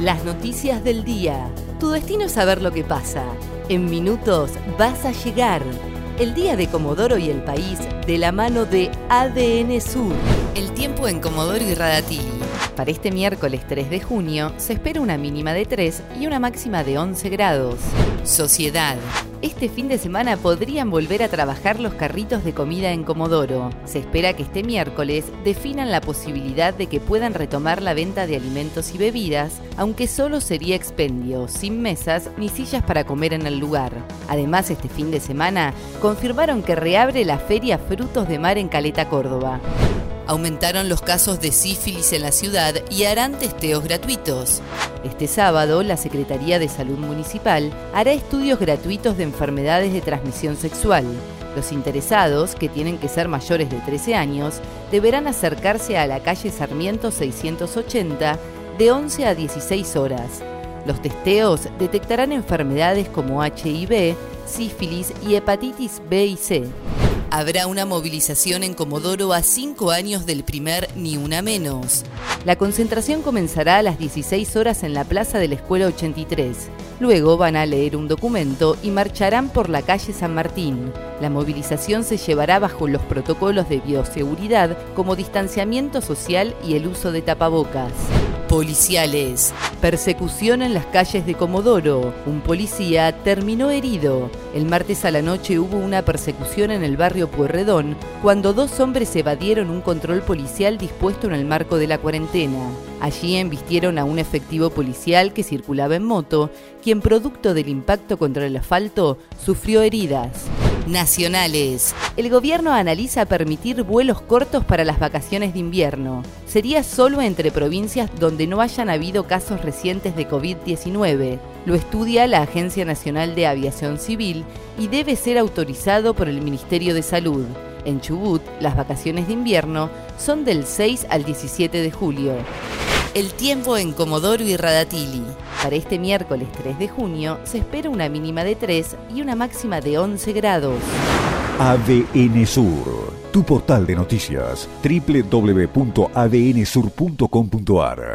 Las noticias del día. Tu destino es saber lo que pasa. En minutos vas a llegar. El día de Comodoro y el país de la mano de ADN Sur. El tiempo en Comodoro y Radatili. Para este miércoles 3 de junio se espera una mínima de 3 y una máxima de 11 grados. Sociedad. Este fin de semana podrían volver a trabajar los carritos de comida en Comodoro. Se espera que este miércoles definan la posibilidad de que puedan retomar la venta de alimentos y bebidas, aunque solo sería expendio, sin mesas ni sillas para comer en el lugar. Además, este fin de semana confirmaron que reabre la Feria Frutos de Mar en Caleta, Córdoba. Aumentaron los casos de sífilis en la ciudad y harán testeos gratuitos. Este sábado, la Secretaría de Salud Municipal hará estudios gratuitos de enfermedades de transmisión sexual. Los interesados, que tienen que ser mayores de 13 años, deberán acercarse a la calle Sarmiento 680 de 11 a 16 horas. Los testeos detectarán enfermedades como HIV, sífilis y hepatitis B y C. Habrá una movilización en Comodoro a cinco años del primer Ni Una Menos. La concentración comenzará a las 16 horas en la plaza de la Escuela 83. Luego van a leer un documento y marcharán por la calle San Martín. La movilización se llevará bajo los protocolos de bioseguridad como distanciamiento social y el uso de tapabocas. Policiales. Persecución en las calles de Comodoro. Un policía terminó herido. El martes a la noche hubo una persecución en el barrio Puerredón cuando dos hombres evadieron un control policial dispuesto en el marco de la cuarentena. Allí embistieron a un efectivo policial que circulaba en moto, quien producto del impacto contra el asfalto sufrió heridas. Nacionales. El gobierno analiza permitir vuelos cortos para las vacaciones de invierno. Sería solo entre provincias donde no hayan habido casos recientes de COVID-19. Lo estudia la Agencia Nacional de Aviación Civil y debe ser autorizado por el Ministerio de Salud. En Chubut, las vacaciones de invierno son del 6 al 17 de julio. El tiempo en Comodoro y Radatili. Para este miércoles 3 de junio se espera una mínima de 3 y una máxima de 11 grados. ADN Sur, tu portal de noticias, www.adnsur.com.ar